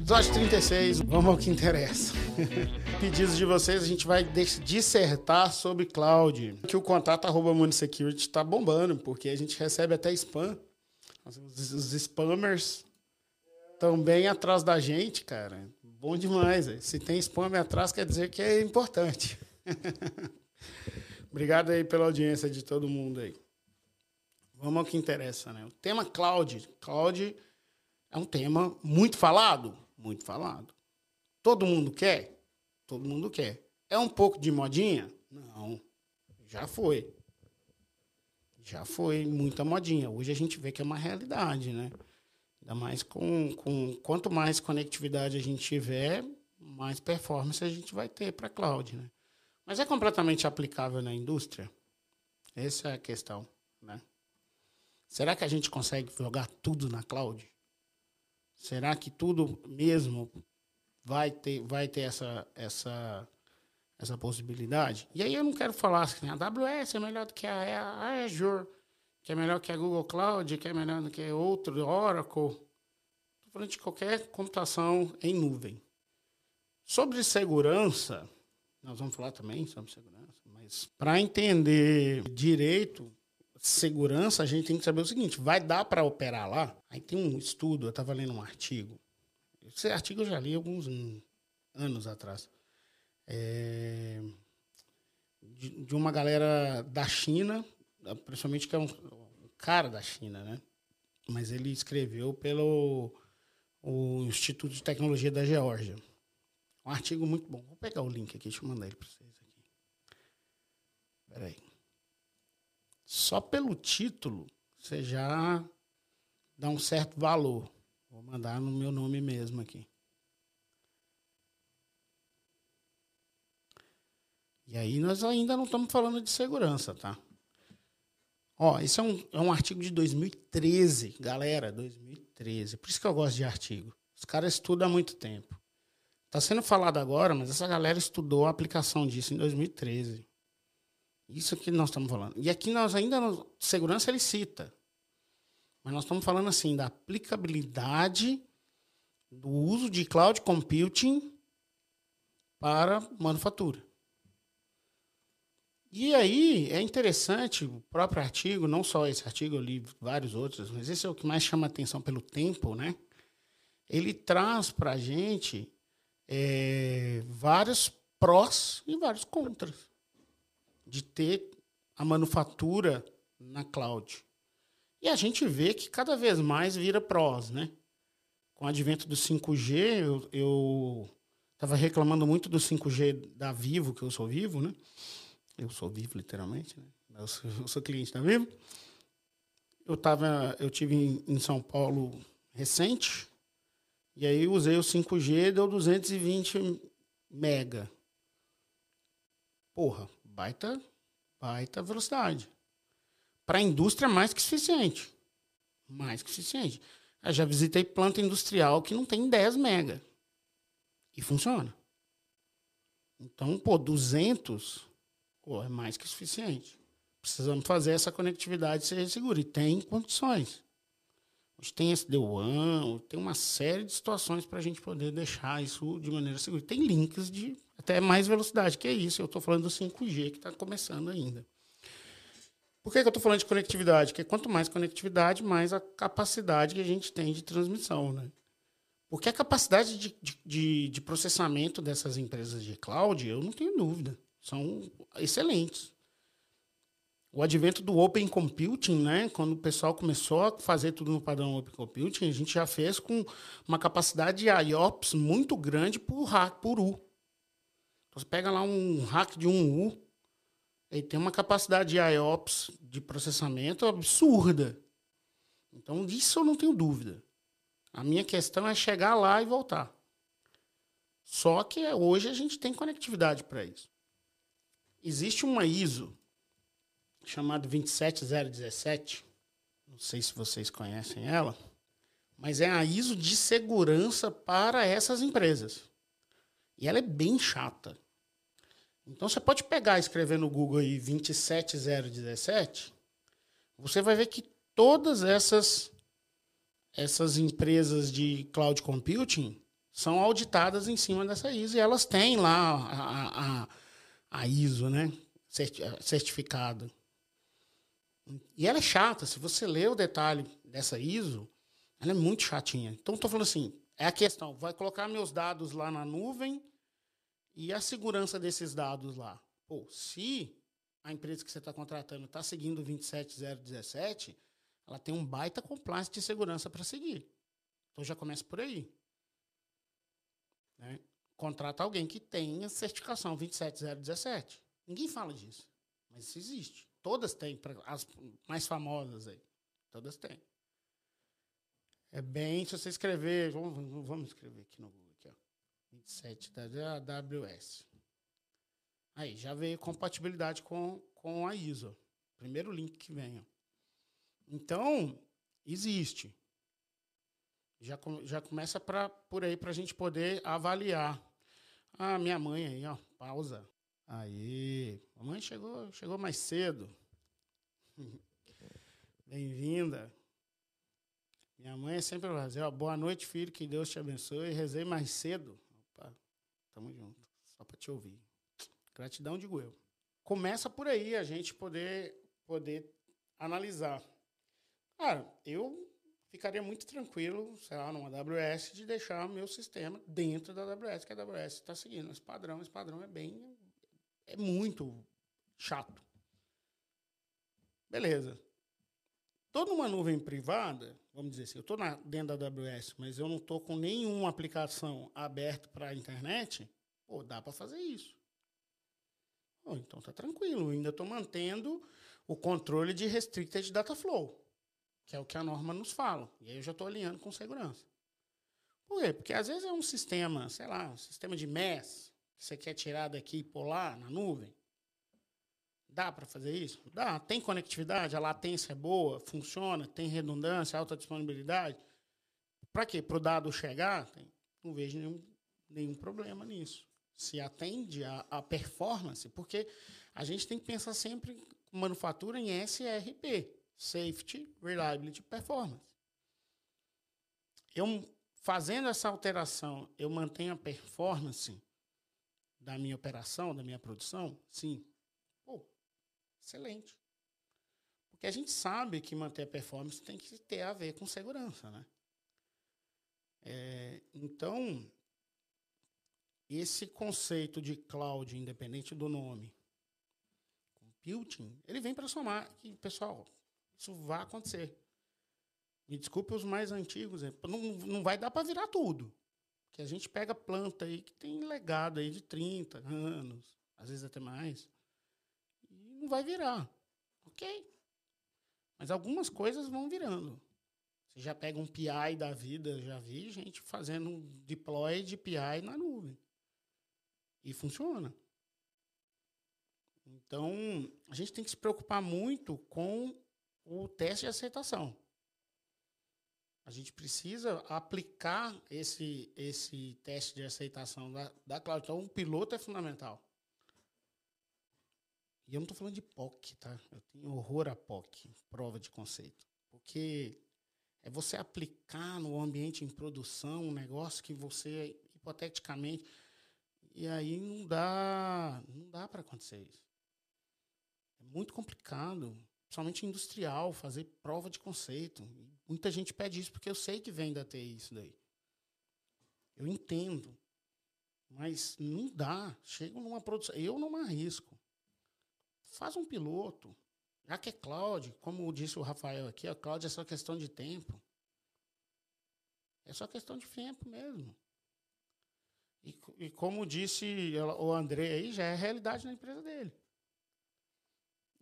Episódio 36, vamos ao que interessa. Pedidos de vocês, a gente vai dissertar sobre cloud. Que o contato arroba Munisecurity está bombando, porque a gente recebe até spam. Os spammers estão bem atrás da gente, cara. Bom demais. Se tem spam atrás, quer dizer que é importante. Obrigado aí pela audiência de todo mundo aí. Vamos ao que interessa, né? O tema cloud. Cloud é um tema muito falado, muito falado. Todo mundo quer? Todo mundo quer. É um pouco de modinha? Não. Já foi. Já foi muita modinha. Hoje a gente vê que é uma realidade, né? Ainda mais com, com quanto mais conectividade a gente tiver, mais performance a gente vai ter para cloud, né? Mas é completamente aplicável na indústria? Essa é a questão, né? Será que a gente consegue jogar tudo na cloud? Será que tudo mesmo vai ter, vai ter essa, essa, essa possibilidade? E aí eu não quero falar assim, a AWS é melhor do que a, a Azure, que é melhor que a Google Cloud, que é melhor do que outro, Oracle. Estou falando de qualquer computação em nuvem. Sobre segurança, nós vamos falar também sobre segurança, mas para entender direito segurança, a gente tem que saber o seguinte: vai dar para operar lá? Aí tem um estudo, eu estava lendo um artigo. Esse artigo eu já li alguns anos atrás. É, de, de, uma galera da China, principalmente que é um, um, cara da China, né? Mas ele escreveu pelo o Instituto de Tecnologia da Geórgia. Um artigo muito bom. Vou pegar o link aqui, deixa eu mandar ele para vocês aqui. Peraí. Só pelo título, você já dá um certo valor. Vou mandar no meu nome mesmo aqui. E aí nós ainda não estamos falando de segurança, tá? Ó, esse é um, é um artigo de 2013, galera, 2013. Por isso que eu gosto de artigo. Os caras estudam há muito tempo. Está sendo falado agora, mas essa galera estudou a aplicação disso em 2013. Isso que nós estamos falando. E aqui nós ainda, segurança ele cita. Mas nós estamos falando assim da aplicabilidade do uso de cloud computing para manufatura. E aí é interessante o próprio artigo, não só esse artigo, eu li vários outros, mas esse é o que mais chama atenção pelo tempo, né? Ele traz para a gente é, vários prós e vários contras de ter a manufatura na cloud. E a gente vê que cada vez mais vira prós, né? Com o advento do 5G, eu estava reclamando muito do 5G da Vivo, que eu sou Vivo, né? Eu sou Vivo, literalmente, né? Eu sou, eu sou cliente da Vivo. Eu, tava, eu tive em, em São Paulo recente, e aí usei o 5G, deu 220 mega. Porra, baita, baita velocidade. Para a indústria, mais que suficiente. Mais que suficiente. Eu já visitei planta industrial que não tem 10 mega. E funciona. Então, pô, 200 pô, é mais que suficiente. Precisamos fazer essa conectividade ser segura. E tem condições. Tem SD-WAN, tem uma série de situações para a gente poder deixar isso de maneira segura. Tem links de até mais velocidade, que é isso. Eu estou falando do 5G, que está começando ainda. Por que, que eu estou falando de conectividade? Porque quanto mais conectividade, mais a capacidade que a gente tem de transmissão. Né? Porque a capacidade de, de, de processamento dessas empresas de cloud, eu não tenho dúvida, são excelentes o advento do Open Computing, né? Quando o pessoal começou a fazer tudo no padrão Open Computing, a gente já fez com uma capacidade de IOPS muito grande por hack por U. Então, você pega lá um hack de um U, ele tem uma capacidade de IOPS de processamento absurda. Então, disso eu não tenho dúvida. A minha questão é chegar lá e voltar. Só que hoje a gente tem conectividade para isso. Existe uma ISO chamado 27017. Não sei se vocês conhecem ela, mas é a ISO de segurança para essas empresas. E ela é bem chata. Então você pode pegar e escrever no Google aí 27017, você vai ver que todas essas essas empresas de cloud computing são auditadas em cima dessa ISO e elas têm lá a, a, a ISO, né? Certificado. E ela é chata. Se você ler o detalhe dessa ISO, ela é muito chatinha. Então, estou falando assim, é a questão, vai colocar meus dados lá na nuvem e a segurança desses dados lá. Pô, se a empresa que você está contratando está seguindo o 27017, ela tem um baita compliance de segurança para seguir. Então já começa por aí. Né? Contrata alguém que tenha certificação 27017. Ninguém fala disso, mas isso existe. Todas têm, as mais famosas aí. Todas têm. É bem, se você escrever, vamos, vamos escrever aqui no Google, aqui, ó, 27 da AWS. Aí, já veio compatibilidade com, com a ISO. Primeiro link que vem. Ó. Então, existe. Já, já começa pra, por aí para a gente poder avaliar. Ah, minha mãe aí, ó, pausa. Aí, mamãe chegou, chegou mais cedo. Bem-vinda. Minha mãe é sempre vai dizer, boa noite, filho, que Deus te abençoe. Rezei mais cedo. Opa, tamo junto, só para te ouvir. Gratidão, digo eu. Começa por aí a gente poder, poder analisar. Cara, eu ficaria muito tranquilo, sei lá, numa AWS, de deixar meu sistema dentro da AWS, que a AWS está seguindo esse padrão. Esse padrão é bem é muito chato. Beleza. Estou numa nuvem privada, vamos dizer assim, eu estou dentro da AWS, mas eu não estou com nenhuma aplicação aberta para a internet, pô, dá para fazer isso. Pô, então tá tranquilo, ainda estou mantendo o controle de Restricted Data Flow, que é o que a norma nos fala. E aí eu já estou alinhando com segurança. Por quê? Porque às vezes é um sistema, sei lá, um sistema de MES, você quer tirar daqui e pôr lá na nuvem? Dá para fazer isso? Dá. Tem conectividade, a latência é boa, funciona, tem redundância, alta disponibilidade. Para quê? Para o dado chegar? Tem. Não vejo nenhum, nenhum problema nisso. Se atende a performance, porque a gente tem que pensar sempre manufatura em SRP, Safety, Reliability, Performance. Eu fazendo essa alteração, eu mantenho a performance da minha operação, da minha produção? Sim. Pô, excelente. Porque a gente sabe que manter a performance tem que ter a ver com segurança, né? É, então, esse conceito de cloud, independente do nome, computing, ele vem para somar. E, pessoal, isso vai acontecer. Me desculpe os mais antigos, não, não vai dar para virar tudo. Que a gente pega planta aí que tem legado aí de 30 anos, às vezes até mais, e não vai virar. Ok. Mas algumas coisas vão virando. Você já pega um PI da vida, já vi gente fazendo um deploy de PI na nuvem. E funciona. Então, a gente tem que se preocupar muito com o teste de aceitação. A gente precisa aplicar esse, esse teste de aceitação da, da cloud. Então, um piloto é fundamental. E eu não estou falando de POC, tá? Eu tenho horror a POC, prova de conceito. Porque é você aplicar no ambiente em produção um negócio que você, hipoteticamente. E aí não dá, não dá para acontecer isso. É muito complicado principalmente industrial, fazer prova de conceito. Muita gente pede isso porque eu sei que vem da TI isso daí. Eu entendo. Mas não dá. Chega numa produção. Eu não arrisco. Faz um piloto. Já que é cloud, como disse o Rafael aqui, a cloud é só questão de tempo. É só questão de tempo mesmo. E, e como disse o André aí, já é realidade na empresa dele.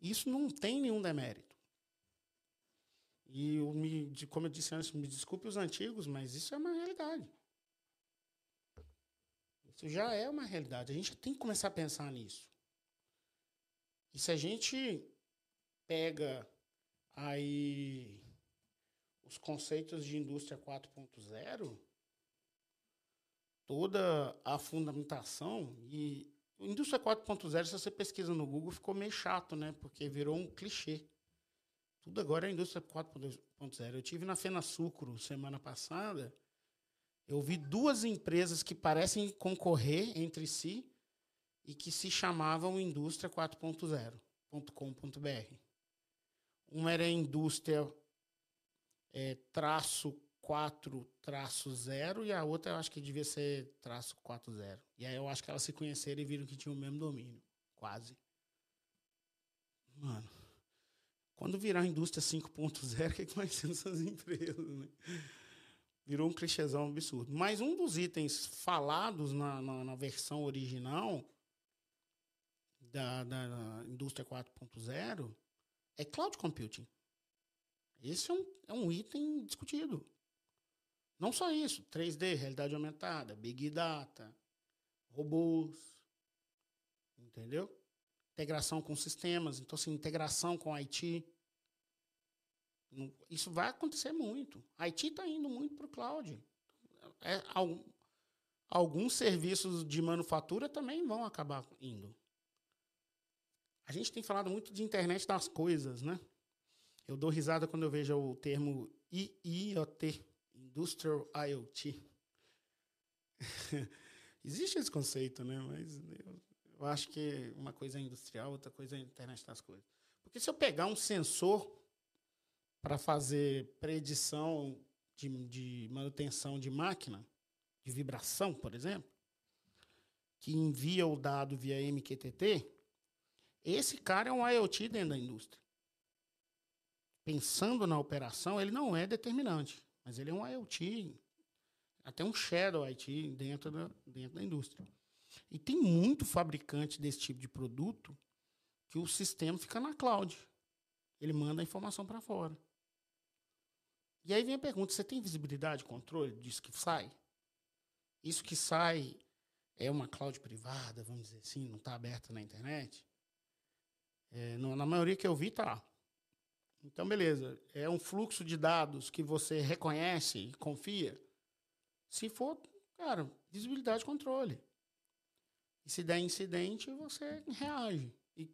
Isso não tem nenhum demérito. E eu me, como eu disse antes, me desculpe os antigos, mas isso é uma realidade. Isso já é uma realidade. A gente tem que começar a pensar nisso. E se a gente pega aí os conceitos de indústria 4.0, toda a fundamentação, e Indústria 4.0, se você pesquisa no Google, ficou meio chato, né? Porque virou um clichê. Tudo agora é indústria 4.0. Eu tive na Fena Sucro semana passada. Eu vi duas empresas que parecem concorrer entre si e que se chamavam Indústria 4.0.com.br. Uma era indústria é, traço 4 traço 0 e a outra eu acho que devia ser traço 4 0. E aí eu acho que elas se conheceram e viram que tinham o mesmo domínio. Quase. Mano, quando virar a indústria 5.0, o que, é que vai ser nessas empresas, né? Virou um clichêzão absurdo. Mas um dos itens falados na, na, na versão original da, da indústria 4.0 é cloud computing. Esse é um, é um item discutido. Não só isso, 3D, realidade aumentada, Big Data, robôs, entendeu? Integração com sistemas, então assim, integração com IT. Isso vai acontecer muito. A IT está indo muito para o cloud. É, alguns serviços de manufatura também vão acabar indo. A gente tem falado muito de internet das coisas, né? Eu dou risada quando eu vejo o termo IIoT, Industrial IoT. Existe esse conceito, né? Mas eu, eu, acho que uma coisa é industrial, outra coisa é a internet das coisas. Porque se eu pegar um sensor para fazer predição de, de manutenção de máquina, de vibração, por exemplo, que envia o dado via MQTT, esse cara é um IoT dentro da indústria. Pensando na operação, ele não é determinante. Mas ele é um IoT, até um Shadow IT dentro da, dentro da indústria. E tem muito fabricante desse tipo de produto que o sistema fica na cloud. Ele manda a informação para fora. E aí vem a pergunta: você tem visibilidade, controle disso que sai? Isso que sai é uma cloud privada, vamos dizer assim, não está aberta na internet? É, na maioria que eu vi, tá. Então, beleza. É um fluxo de dados que você reconhece e confia. Se for, cara, visibilidade e controle. E se der incidente, você reage. E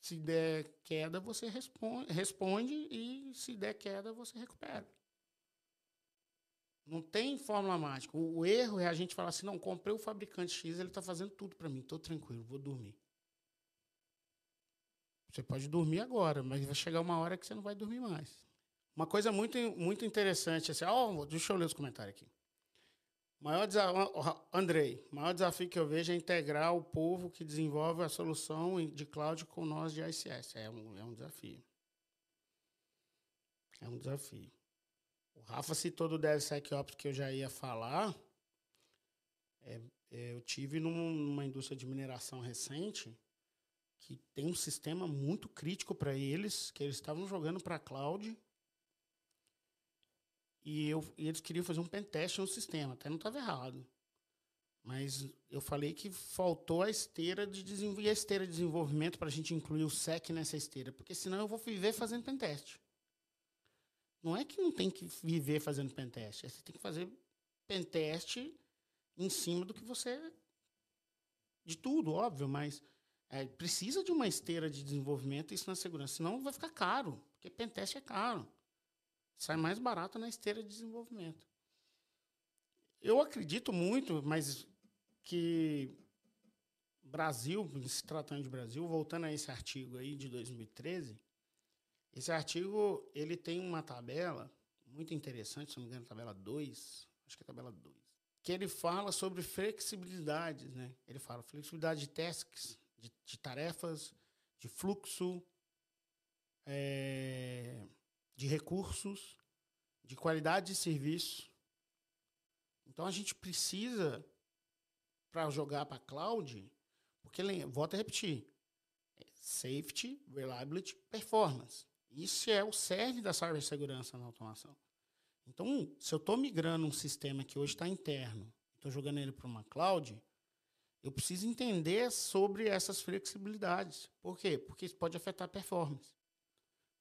se der queda, você responde, responde e se der queda, você recupera. Não tem fórmula mágica. O, o erro é a gente falar assim, não, comprei o fabricante X, ele está fazendo tudo para mim, estou tranquilo, vou dormir. Você pode dormir agora, mas vai chegar uma hora que você não vai dormir mais. Uma coisa muito, muito interessante, assim, oh, deixa eu ler os comentários aqui. Maior desafio, Andrei, maior desafio que eu vejo é integrar o povo que desenvolve a solução de cloud com nós de ICS. É um, é um desafio. É um desafio. O Rafa citou do DevSecOps que eu já ia falar. É, é, eu tive num, numa indústria de mineração recente que tem um sistema muito crítico para eles, que eles estavam jogando para a cloud. E, eu, e eles queriam fazer um pentest no sistema, até não estava errado. Mas eu falei que faltou a esteira de desenvolvimento, a esteira de desenvolvimento para a gente incluir o SEC nessa esteira, porque senão eu vou viver fazendo pentest. Não é que não tem que viver fazendo pentest, é você tem que fazer pentest em cima do que você de tudo, óbvio, mas é, precisa de uma esteira de desenvolvimento isso na segurança, senão vai ficar caro, porque pentest é caro. Sai mais barato na esteira de desenvolvimento. Eu acredito muito, mas que Brasil, se tratando de Brasil, voltando a esse artigo aí de 2013, esse artigo ele tem uma tabela muito interessante, se não me engano, tabela 2, acho que é tabela 2, que ele fala sobre flexibilidades, né? Ele fala flexibilidade de tasks, de, de tarefas, de fluxo, é, de recursos, de qualidade de serviço. Então a gente precisa, para jogar para cloud, porque, volto a repetir, é safety, reliability, performance. Isso é o cerne da cibersegurança na automação. Então, se eu estou migrando um sistema que hoje está interno, estou jogando ele para uma cloud, eu preciso entender sobre essas flexibilidades. Por quê? Porque isso pode afetar a performance.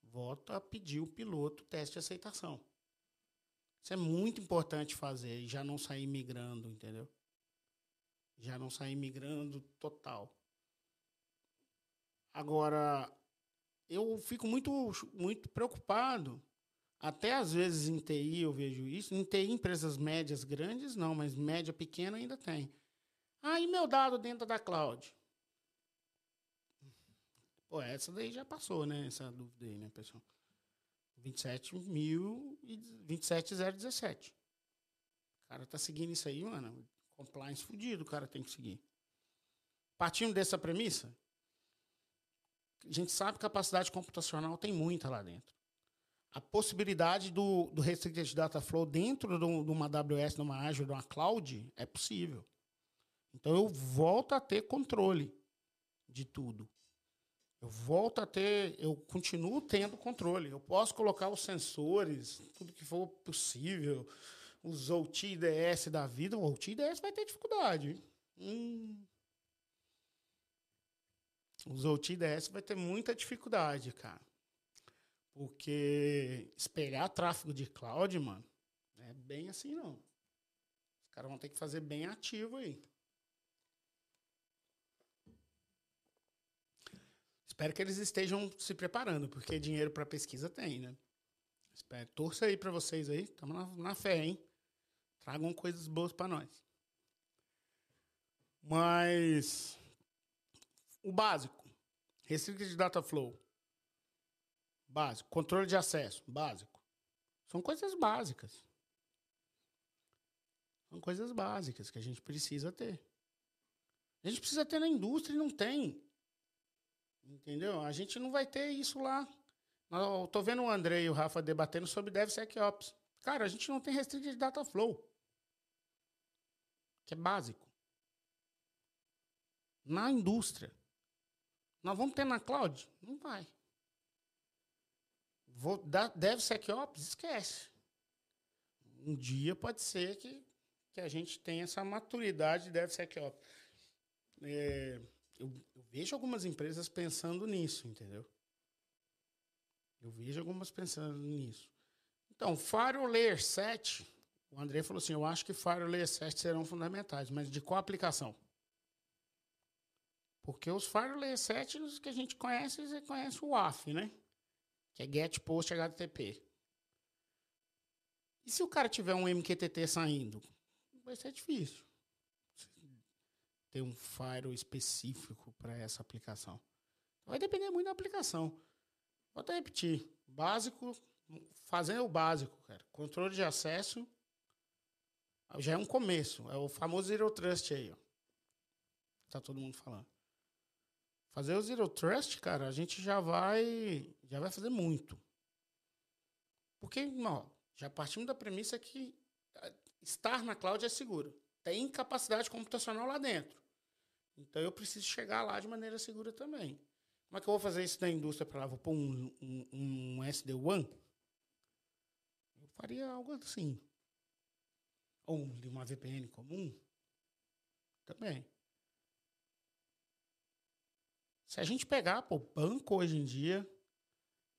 Volto a pedir o piloto teste de aceitação. Isso é muito importante fazer e já não sair migrando, entendeu? Já não sair migrando total. Agora, eu fico muito, muito preocupado. Até às vezes em TI eu vejo isso. Em TI, empresas médias, grandes, não, mas média, pequena ainda tem. Ah, e meu dado dentro da cloud? Pô, essa daí já passou, né? Essa dúvida aí, né, pessoal? 27.017. O cara tá seguindo isso aí, mano. Compliance fudido, o cara tem que seguir. Partindo dessa premissa, a gente sabe que capacidade computacional tem muita lá dentro. A possibilidade do, do Restricted Data Flow dentro de uma AWS, de uma Azure, de uma cloud, é possível. Então eu volto a ter controle de tudo. Eu volto a ter, eu continuo tendo controle. Eu posso colocar os sensores, tudo que for possível, os OT IDS da vida. O OT IDS vai ter dificuldade. Hum. Os OT vai ter muita dificuldade, cara. Porque espelhar tráfego de cloud, mano, é bem assim não. Os caras vão ter que fazer bem ativo aí. Espero que eles estejam se preparando, porque dinheiro para pesquisa tem, né? Espero. Torça aí para vocês aí. Estamos na, na, fé, hein? Tragam coisas boas para nós. Mas o básico. Restricted Data Flow. Básico. Controle de acesso. Básico. São coisas básicas. São coisas básicas que a gente precisa ter. A gente precisa ter na indústria e não tem. Entendeu? A gente não vai ter isso lá. Eu tô vendo o André e o Rafa debatendo sobre DevSecOps. Cara, a gente não tem Restricted Data Flow. Que é básico. Na indústria. Nós vamos ter na cloud? Não vai. Vou dar DevSecOps? Esquece. Um dia pode ser que, que a gente tenha essa maturidade de DevSecOps. É eu, eu vejo algumas empresas pensando nisso, entendeu? Eu vejo algumas pensando nisso. Então, Firewall Layer 7, o André falou assim, eu acho que Firewall Layer 7 serão fundamentais, mas de qual aplicação? Porque os Firewall Layer 7, os que a gente conhece, você conhece o WAF, né? Que é Get Post HTTP. E se o cara tiver um MQTT saindo? Vai ser difícil ter um firewall específico para essa aplicação. Vai depender muito da aplicação. Vou até repetir. Básico, fazendo o básico, cara. Controle de acesso já é um começo. É o famoso Zero Trust aí, ó. Tá todo mundo falando. Fazer o Zero Trust, cara, a gente já vai já vai fazer muito. Porque, ó, já partimos da premissa que eh, estar na cloud é seguro tem capacidade computacional lá dentro. Então eu preciso chegar lá de maneira segura também. Como é que eu vou fazer isso na indústria para lá? Vou pôr um, um, um SD-WAN? Eu faria algo assim. Ou uma VPN comum? Também. Se a gente pegar, pô, banco hoje em dia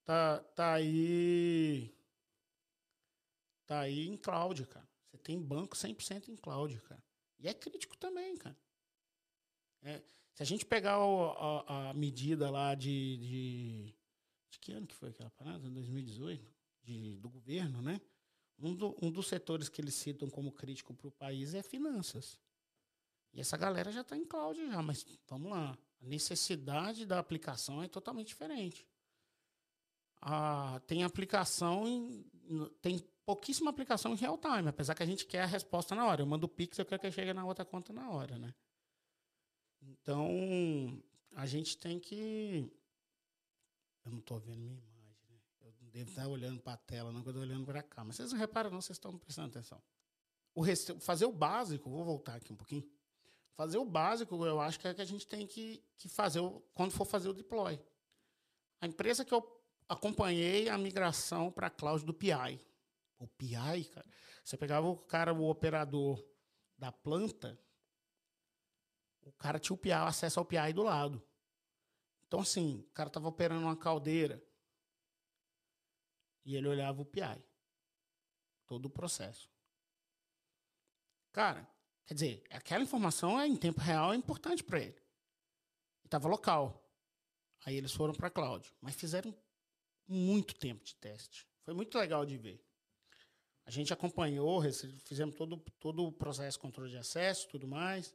tá, tá aí. Tá aí em cloud, cara. Você tem banco 100% em cloud, cara. E é crítico também, cara. É, se a gente pegar o, a, a, medida lá de, de, de. que ano que foi aquela parada? 2018? De, do governo, né? Um, do, um dos setores que eles citam como crítico para o país é finanças. E essa galera já está em cloud já, mas vamos lá. A necessidade da aplicação é totalmente diferente. Ah, tem aplicação, em, tem pouquíssima aplicação em real time, apesar que a gente quer a resposta na hora. Eu mando o Pix, eu quero que chegue na outra conta na hora, né? Então, a gente tem que. Eu não estou vendo minha imagem, né? Eu não devo estar olhando para a tela, não, eu estou olhando para cá. Mas vocês não reparam, não, vocês estão prestando atenção. O rest... Fazer o básico, vou voltar aqui um pouquinho. Fazer o básico, eu acho que é que a gente tem que, que fazer o... quando for fazer o deploy. A empresa que eu acompanhei a migração para a cloud do PI. O PI, cara. Você pegava o cara, o operador da planta, o cara tinha o PI, acesso ao PI do lado. Então, assim, o cara tava operando uma caldeira e ele olhava o PI. Todo o processo. Cara, Quer dizer, aquela informação é em tempo real é importante para ele. Estava local. Aí eles foram para cloud, mas fizeram muito tempo de teste. Foi muito legal de ver. A gente acompanhou, fizemos todo, todo o processo de controle de acesso, tudo mais.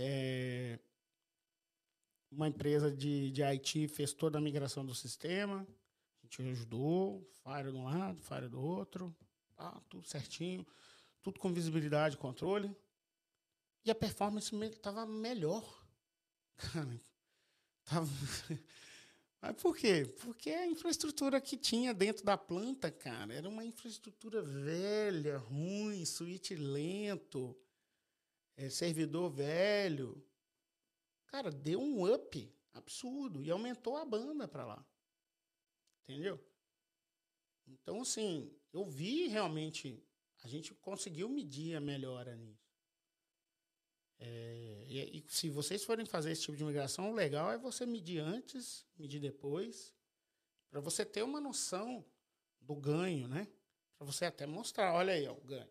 É, uma empresa de, de IT fez toda a migração do sistema. A gente ajudou, Fire de um lado, Fire do outro, ah, tudo certinho, tudo com visibilidade e controle. E a performance estava melhor. Cara, tava... Mas por quê? Porque a infraestrutura que tinha dentro da planta, cara, era uma infraestrutura velha, ruim, switch lento, é, servidor velho. Cara, deu um up absurdo e aumentou a banda para lá. Entendeu? Então, assim, eu vi realmente, a gente conseguiu medir a melhora nisso. É, e, e, se vocês forem fazer esse tipo de migração, o legal é você medir antes, medir depois, para você ter uma noção do ganho, né? Para você até mostrar, olha aí, ó, o ganho.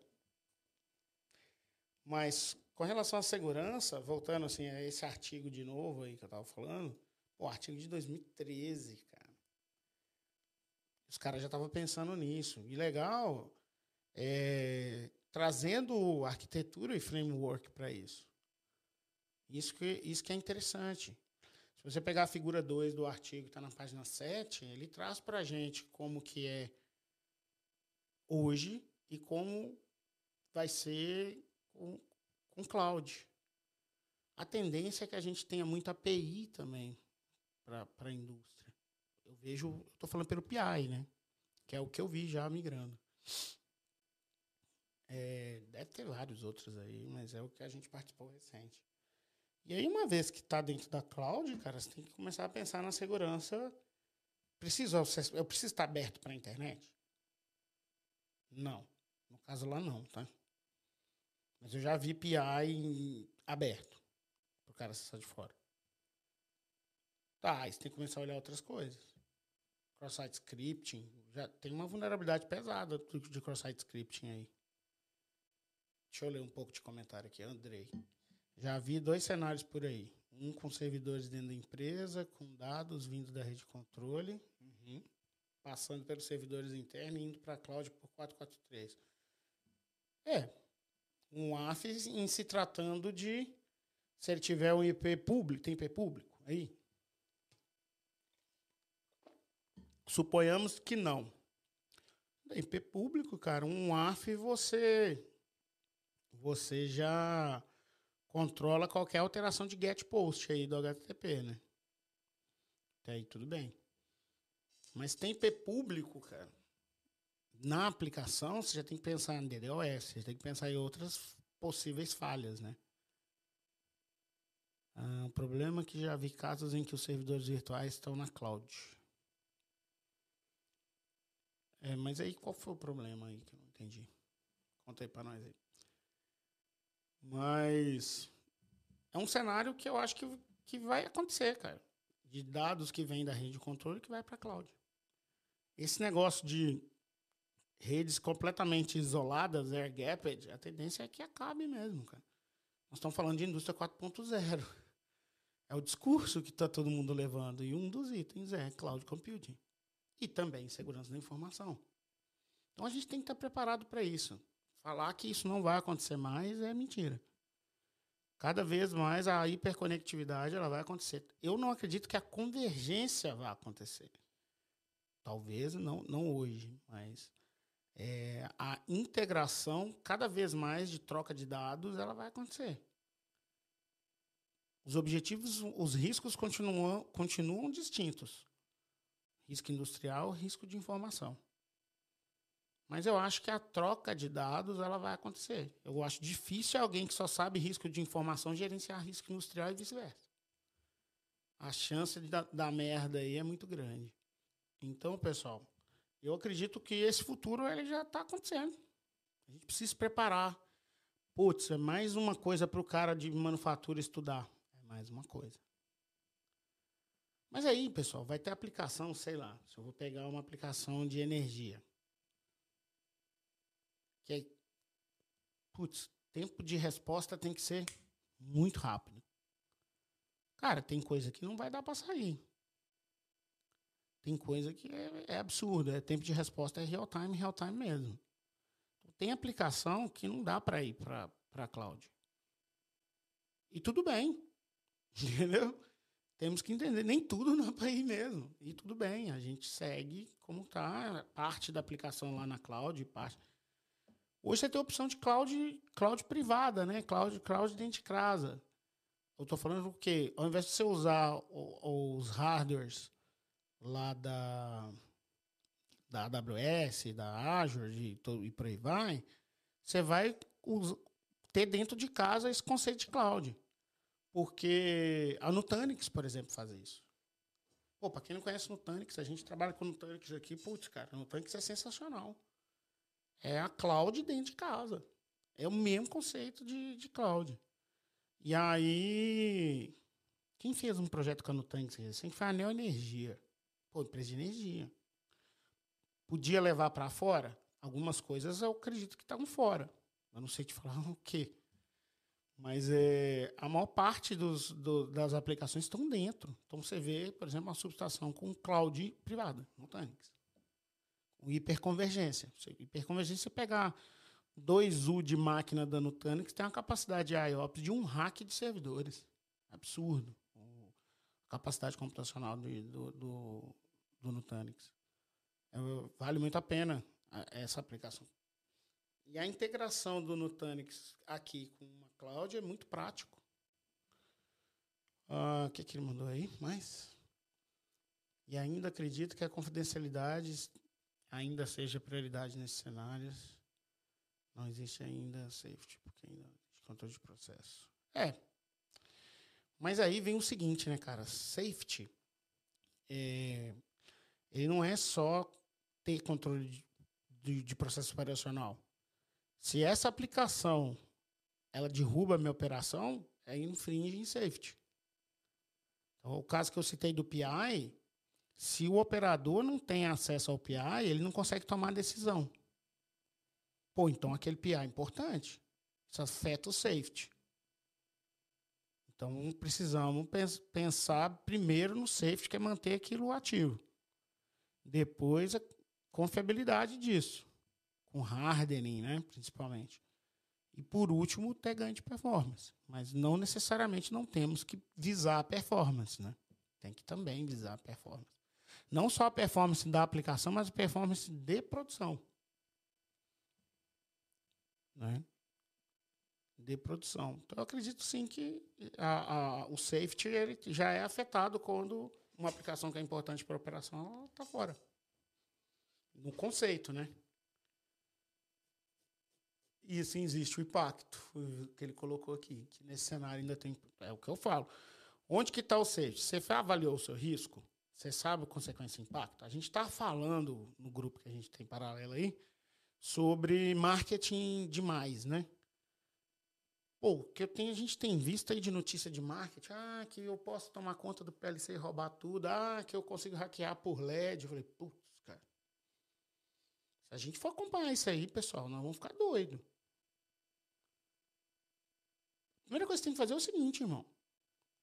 Mas com relação à segurança, voltando assim a esse artigo de novo aí que eu estava falando, o artigo de 2013, cara. Os caras já estavam pensando nisso. E legal, é, trazendo arquitetura e framework para isso. Isso que, isso que é interessante. Se você pegar a figura 2 do artigo está na página 7, ele traz para a gente como que é hoje e como vai ser com cloud. A tendência é que a gente tenha muita API também para a indústria. Eu vejo, estou falando pelo PI, né? Que é o que eu vi já migrando. É, deve ter vários outros aí, mas é o que a gente participou recente. E aí, uma vez que está dentro da cloud, cara, você tem que começar a pensar na segurança. Preciso, eu preciso estar aberto para a internet? Não. No caso lá, não, tá? Mas eu já vi PI aberto para o cara acessar de fora. Tá, aí você tem que começar a olhar outras coisas. Cross-site scripting. Já tem uma vulnerabilidade pesada de cross-site scripting aí. Deixa eu ler um pouco de comentário aqui. Andrei. Já vi dois cenários por aí. Um com servidores dentro da empresa, com dados vindo da rede de controle, uhum. passando pelos servidores internos e indo para a cloud por 443. É, um AF em se tratando de se ele tiver um IP público, tem IP público aí? Suponhamos que não. IP público, cara, um AF você você já controla qualquer alteração de get post aí do HTTP, né? Até aí tudo bem. Mas tem IP público, cara. Na aplicação, você já tem que pensar em DDoS, você tem que pensar em outras possíveis falhas, né? Ah, o problema é que já vi casos em que os servidores virtuais estão na cloud. É, mas aí qual foi o problema aí que eu não entendi? Conta aí para nós aí. Mas é um cenário que eu acho que, que vai acontecer, cara. De dados que vêm da rede de controle que vai para a cloud. Esse negócio de redes completamente isoladas, air gapped, a tendência é que acabe mesmo, cara. Nós estamos falando de indústria 4.0. É o discurso que está todo mundo levando. E um dos itens é cloud computing. E também segurança da informação. Então a gente tem que estar preparado para isso. Falar que isso não vai acontecer mais é mentira. Cada vez mais a hiperconectividade ela vai acontecer. Eu não acredito que a convergência vá acontecer. Talvez não, não hoje, mas é, a integração cada vez mais de troca de dados ela vai acontecer. Os objetivos, os riscos continuam, continuam distintos. Risco industrial, risco de informação. Mas eu acho que a troca de dados ela vai acontecer. Eu acho difícil alguém que só sabe risco de informação gerenciar risco industrial e vice-versa. A chance de dar, dar merda aí é muito grande. Então, pessoal, eu acredito que esse futuro ele já está acontecendo. A gente precisa se preparar. Putz, é mais uma coisa para o cara de manufatura estudar. É mais uma coisa. Mas aí, pessoal, vai ter aplicação, sei lá. Se eu vou pegar uma aplicação de energia que é, putz, tempo de resposta tem que ser muito rápido. Cara, tem coisa que não vai dar para sair. Tem coisa que é, é absurdo. É tempo de resposta é real time, real time mesmo. Então, tem aplicação que não dá para ir para a cloud. E tudo bem. Entendeu? Temos que entender, nem tudo não é para ir mesmo. E tudo bem, a gente segue como está, parte da aplicação lá na cloud, parte. Hoje você tem a opção de cloud, cloud privada, né? Cloud, cloud dentro de casa. Eu estou falando o quê? Ao invés de você usar os hardwares lá da, da AWS, da Azure de, e por aí vai, você vai ter dentro de casa esse conceito de cloud. Porque a Nutanix, por exemplo, faz isso. Pô, para quem não conhece Nutanix, a gente trabalha com Nutanix aqui, putz, cara, Nutanix é sensacional. É a cloud dentro de casa. É o mesmo conceito de, de cloud. E aí, quem fez um projeto com a Nutanix recente foi a Neoenergia. Pô, empresa de energia. Podia levar para fora? Algumas coisas eu acredito que estavam fora. Eu não sei te falar o quê. Mas é, a maior parte dos, do, das aplicações estão dentro. Então você vê, por exemplo, uma subestação com cloud privada, Nutanix. Com hiperconvergência. Hiperconvergência, você pegar 2U de máquina da Nutanix, tem uma capacidade de IOPS de um hack de servidores. Absurdo. Capacidade computacional do, do, do, do Nutanix. É, vale muito a pena essa aplicação. E a integração do Nutanix aqui com uma cloud é muito prático. Ah, o que, que ele mandou aí? Mais? E ainda acredito que a confidencialidade ainda seja prioridade nesses cenários. Não existe ainda safety, porque ainda existe controle de processo. É. Mas aí vem o seguinte, né, cara? Safety, é, ele não é só ter controle de, de, processo operacional. Se essa aplicação ela derruba a minha operação, é infringe em safety. Então, o caso que eu citei do PI, se o operador não tem acesso ao PI, ele não consegue tomar decisão. Pô, então aquele PI é importante. Isso afeta o safety. Então precisamos pensar primeiro no safety, que é manter aquilo ativo. Depois a confiabilidade disso com hardening, né, principalmente. E por último, ter ganho de performance. Mas não necessariamente não temos que visar a performance, né? Tem que também visar a performance. Não só a performance da aplicação, mas a performance de produção. Né? De produção. Então, eu acredito sim que a, a, o safety ele já é afetado quando uma aplicação que é importante para a operação está fora. No conceito, né? E assim existe o impacto que ele colocou aqui, que nesse cenário ainda tem. É o que eu falo. Onde que está o safety? Você avaliou o seu risco? Você sabe a consequência e impacto? A gente está falando no grupo que a gente tem paralelo aí sobre marketing demais, né? Pô, que tenho, a gente tem visto aí de notícia de marketing, ah, que eu posso tomar conta do PLC e roubar tudo, ah, que eu consigo hackear por LED. Eu falei, putz, cara. Se a gente for acompanhar isso aí, pessoal, nós vamos ficar doidos. primeira coisa que tem que fazer é o seguinte, irmão.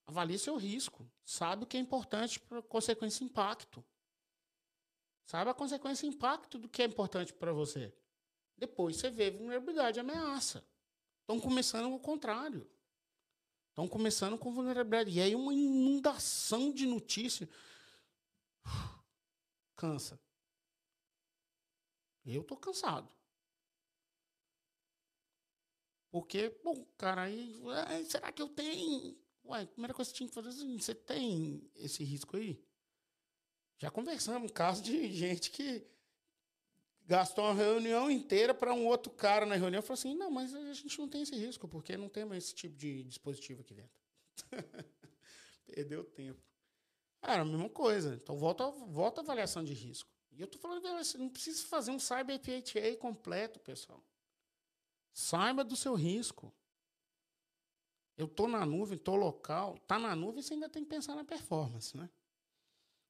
Avalie seu risco. Sabe o que é importante para consequência e impacto. Sabe a consequência e impacto do que é importante para você. Depois você vê vulnerabilidade e ameaça. Estão começando o contrário. Estão começando com vulnerabilidade. E aí uma inundação de notícias. Cansa. Eu tô cansado. Porque, bom, cara, aí, será que eu tenho? Ué, a primeira coisa que você tinha que fazer é assim, você tem esse risco aí? Já conversamos caso de gente que gastou uma reunião inteira para um outro cara na reunião falou assim: não, mas a gente não tem esse risco, porque não temos esse tipo de dispositivo aqui dentro. Perdeu tempo. Era a mesma coisa. Então volta, volta a avaliação de risco. E eu tô falando, não precisa fazer um Cyber PHA completo, pessoal. Saiba do seu risco. Eu tô na nuvem, tô local. Tá na nuvem, você ainda tem que pensar na performance, né?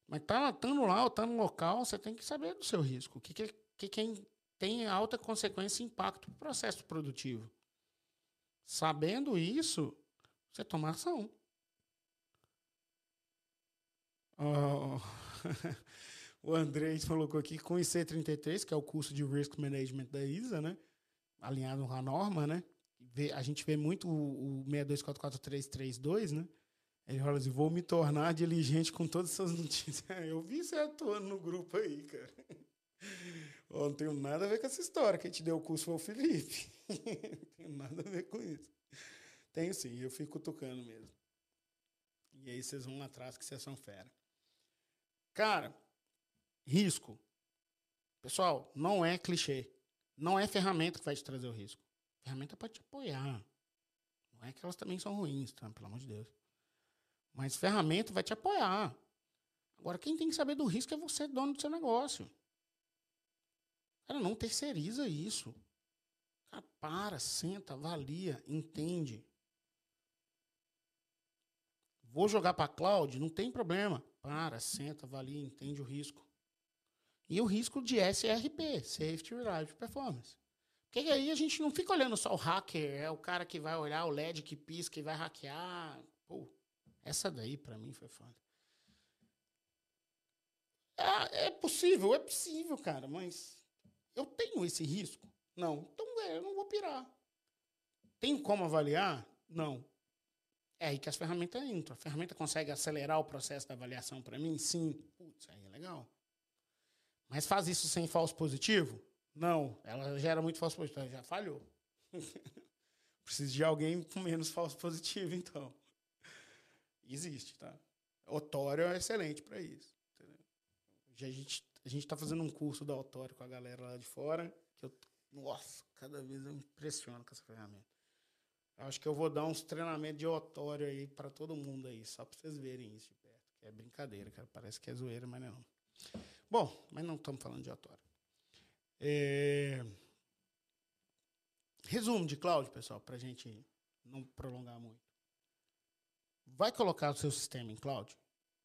Mas tá estando lá ou tá no local, você tem que saber do seu risco. O que, que, que, que tem alta consequência e impacto pro processo produtivo. Sabendo isso, você toma ação. Oh, o André colocou aqui com o IC33, que é o curso de Risk Management da ISA, né? Alinhado com a norma, né? A gente vê muito o, o 6244332, né? Ele fala assim: vou me tornar diligente com todas essas notícias. Eu vi você atuando no grupo aí, cara. Oh, não tenho nada a ver com essa história. Quem te deu o curso foi o Felipe. não tenho nada a ver com isso. Tenho sim, eu fico tocando mesmo. E aí vocês vão lá atrás que vocês são fera. Cara, risco. Pessoal, não é clichê. Não é ferramenta que vai te trazer o risco. Ferramenta para te apoiar. Não é que elas também são ruins, tá? Pelo amor de Deus. Mas ferramenta vai te apoiar. Agora, quem tem que saber do risco é você, dono do seu negócio. Cara, não terceiriza isso. Cara, para, senta, avalia, entende. Vou jogar para cloud, não tem problema. Para, senta, avalia, entende o risco. E o risco de SRP, Safety Reliability Performance. Porque aí a gente não fica olhando só o hacker, é o cara que vai olhar o LED que pisca, que vai hackear. Pô, essa daí para mim foi foda. É, é possível, é possível, cara, mas eu tenho esse risco? Não. Então, é, eu não vou pirar. Tem como avaliar? Não. É aí que as ferramentas entram. A ferramenta consegue acelerar o processo da avaliação para mim? Sim. Putz, aí é legal. Mas faz isso sem falso positivo? Não. Ela gera muito falso positivo. Já falhou. Preciso de alguém com menos falso positivo, então. Existe, tá? Otório é excelente para isso. Entendeu? A gente a gente está fazendo um curso da Autório com a galera lá de fora, que eu, nossa, cada vez eu me impressiono com essa ferramenta. Eu acho que eu vou dar uns treinamentos de Autório aí para todo mundo aí, só para vocês verem isso de perto. Que é brincadeira, cara. Parece que é zoeira, mas não. Bom, mas não estamos falando de Autório. É... Resumo de Cláudio, pessoal, para a gente não prolongar muito. Vai colocar o seu sistema em cloud?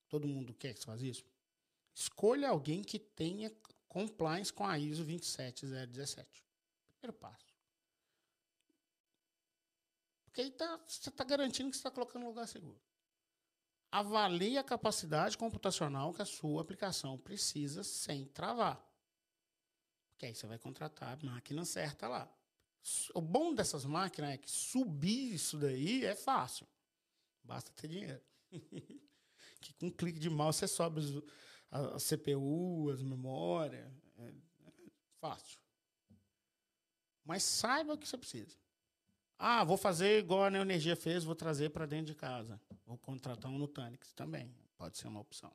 Todo mundo quer que você faça isso? Escolha alguém que tenha compliance com a ISO 27017. Primeiro passo. Porque aí tá, você está garantindo que você está colocando no lugar seguro. Avalie a capacidade computacional que a sua aplicação precisa sem travar. Porque aí você vai contratar a máquina certa lá. O bom dessas máquinas é que subir isso daí é fácil. Basta ter dinheiro. que com um clique de mouse você sobe a, CPU, as memórias. É, é fácil. Mas saiba o que você precisa. Ah, vou fazer igual a Neoenergia fez, vou trazer para dentro de casa. Vou contratar um Nutanix também. Pode ser uma opção.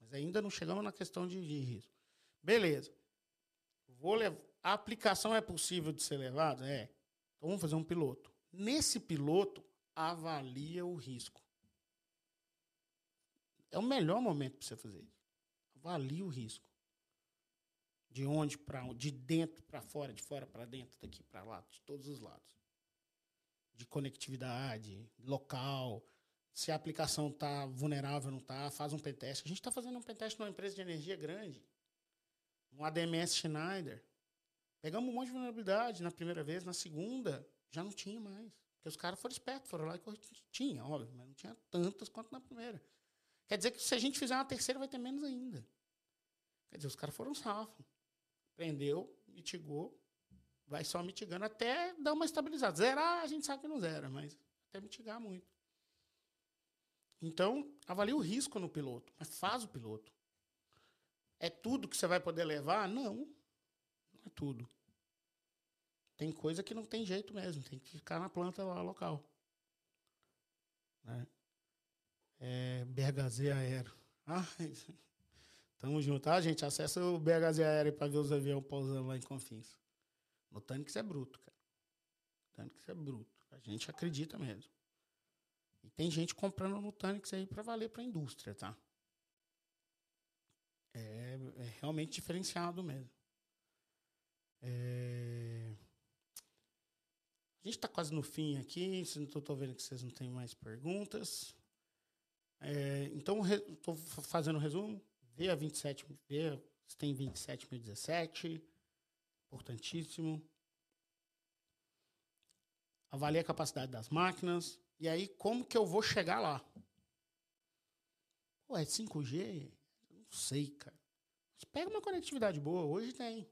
Mas ainda não chegamos na questão de, de risco. Beleza. Vou levar... A aplicação é possível de ser levada? É. Então vamos fazer um piloto. Nesse piloto, avalia o risco. É o melhor momento para você fazer isso. Avalie o risco. De onde para de dentro para fora, de fora para dentro, daqui para lá, de todos os lados. De conectividade, local, se a aplicação está vulnerável ou não está, faz um pentest. A gente está fazendo um pentest numa empresa de energia grande, um ADMS Schneider. Pegamos um monte de vulnerabilidade na primeira vez, na segunda já não tinha mais. Porque os caras foram espertos, foram lá e tinha, óbvio, mas não tinha tantas quanto na primeira. Quer dizer que se a gente fizer uma terceira, vai ter menos ainda. Quer dizer, os caras foram safos. Prendeu, mitigou, vai só mitigando até dar uma estabilizada. Zerar, a gente sabe que não zera, mas até mitigar muito. Então, avalie o risco no piloto, mas faz o piloto. É tudo que você vai poder levar? Não. Não é tudo. Tem coisa que não tem jeito mesmo, tem que ficar na planta lá local. Né? É, BHZ Aero. Ai, tamo junto. Ah, gente, acessa o BHZ Aero para ver os aviões pousando lá em Confins. No é bruto, cara. Tanix é bruto. A gente acredita mesmo. E tem gente comprando no aí para valer para a indústria, tá? É, é, realmente diferenciado mesmo. É... A gente está quase no fim aqui. Estou vendo que vocês não têm mais perguntas. Então, estou fazendo um resumo. Vê a 27, vê se tem 27.017, importantíssimo. avalie a capacidade das máquinas, e aí como que eu vou chegar lá? Pô, é 5G? Não sei, cara. Mas pega uma conectividade boa, hoje tem.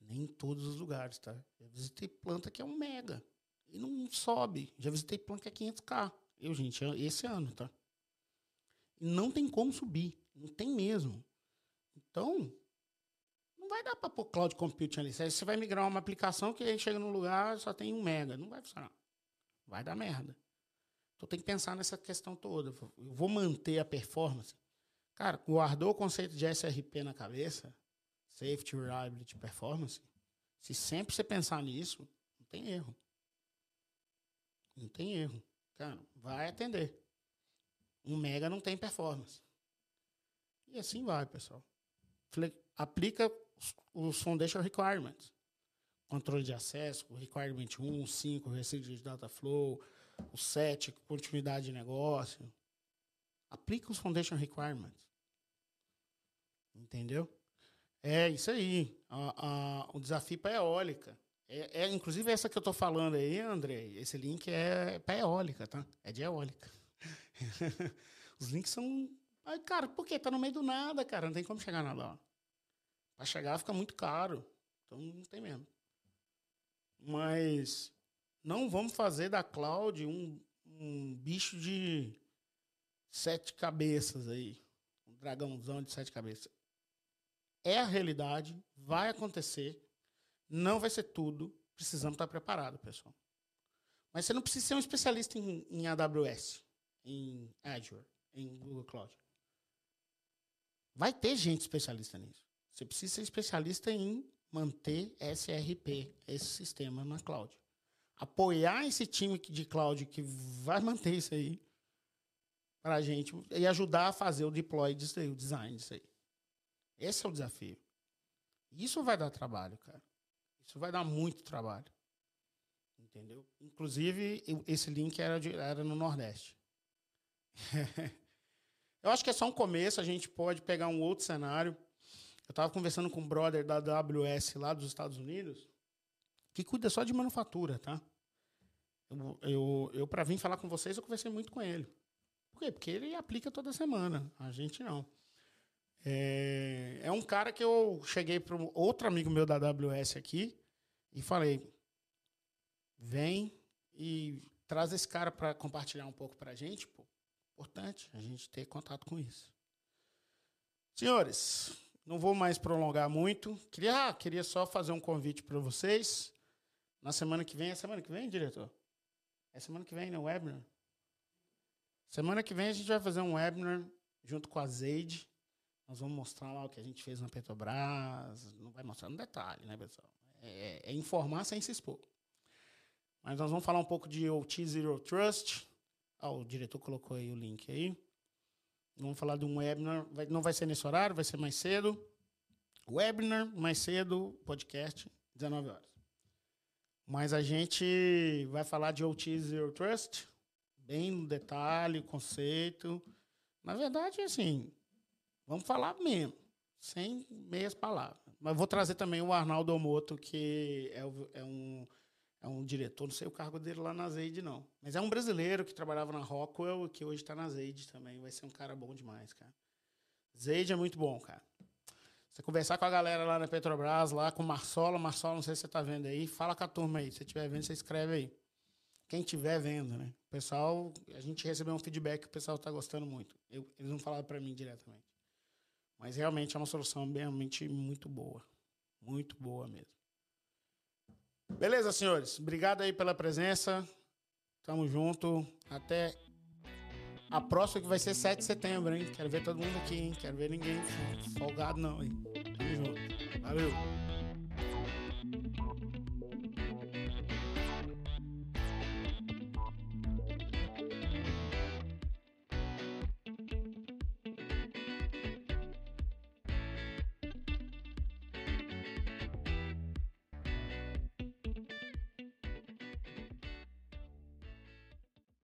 Nem em todos os lugares, tá? Já visitei planta que é um mega e não sobe. Já visitei planta que é 500k. Eu, gente, esse ano, tá? Não tem como subir. Não tem mesmo. Então, não vai dar para pôr cloud computing ali. Você vai migrar uma aplicação que aí chega num lugar só tem um mega. Não vai funcionar. Vai dar merda. Então tem que pensar nessa questão toda. Eu vou manter a performance. Cara, guardou o conceito de SRP na cabeça, Safety, Reliability, Performance. Se sempre você pensar nisso, não tem erro. Não tem erro. Cara, vai atender. Um mega não tem performance. E assim vai, pessoal. Aplica os Foundation Requirements. Controle de acesso, Requirement 1, 5, Received de Data Flow, o 7, continuidade de negócio. Aplica os Foundation Requirements. Entendeu? É isso aí. A, a, o desafio para eólica. É, é, inclusive essa que eu estou falando aí, André, esse link é para eólica, tá? É de eólica. Os links são. Ai, cara, por quê? Tá no meio do nada, cara. Não tem como chegar nada lá. Para chegar fica muito caro. Então não tem mesmo. Mas não vamos fazer da cloud um, um bicho de sete cabeças aí. Um dragãozão de sete cabeças. É a realidade, vai acontecer. Não vai ser tudo. Precisamos estar preparados, pessoal. Mas você não precisa ser um especialista em, em AWS, em Azure, em Google Cloud. Vai ter gente especialista nisso. Você precisa ser especialista em manter SRP, esse sistema na cloud. Apoiar esse time de cloud que vai manter isso aí para a gente e ajudar a fazer o deploy disso aí, o design disso aí. Esse é o desafio. Isso vai dar trabalho, cara. Isso vai dar muito trabalho. Entendeu? Inclusive, esse link era, de, era no Nordeste. eu acho que é só um começo, a gente pode pegar um outro cenário. Eu estava conversando com um brother da AWS lá dos Estados Unidos, que cuida só de manufatura, tá? Eu, eu, eu para vir falar com vocês, eu conversei muito com ele. Por quê? Porque ele aplica toda semana, a gente não. É, é um cara que eu cheguei para outro amigo meu da AWS aqui e falei: vem e traz esse cara para compartilhar um pouco para a gente. Pô, importante a gente ter contato com isso. Senhores, não vou mais prolongar muito. Queria, queria só fazer um convite para vocês. Na semana que vem, é semana que vem, diretor? É semana que vem, né? Webinar. Semana que vem a gente vai fazer um webinar junto com a Zeide. Nós vamos mostrar lá o que a gente fez na Petrobras. Não vai mostrar no detalhe, né, pessoal? É, é informar sem se expor. Mas nós vamos falar um pouco de OT Zero Trust. Ah, o diretor colocou aí o link aí. Vamos falar de um webinar. Vai, não vai ser nesse horário, vai ser mais cedo. Webinar, mais cedo, podcast, 19 horas. Mas a gente vai falar de OT Zero Trust, bem no detalhe, conceito. Na verdade, assim, Vamos falar mesmo, sem meias palavras. Mas vou trazer também o Arnaldo Omoto, que é, é, um, é um diretor, não sei o cargo dele lá na Zeide, não. Mas é um brasileiro que trabalhava na Rockwell, que hoje está na Zeide também. Vai ser um cara bom demais, cara. Zeide é muito bom, cara. Você conversar com a galera lá na Petrobras, lá com o Marcelo, Marcelo, não sei se você está vendo aí, fala com a turma aí. Se você estiver vendo, você escreve aí. Quem estiver vendo, né? O pessoal, a gente recebeu um feedback que o pessoal está gostando muito. Eu, eles não falaram para mim diretamente. Mas realmente é uma solução realmente muito boa. Muito boa mesmo. Beleza, senhores? Obrigado aí pela presença. Tamo junto. Até a próxima que vai ser 7 de setembro, hein? Quero ver todo mundo aqui, hein? Quero ver ninguém folgado, não, hein? Tamo junto. Valeu.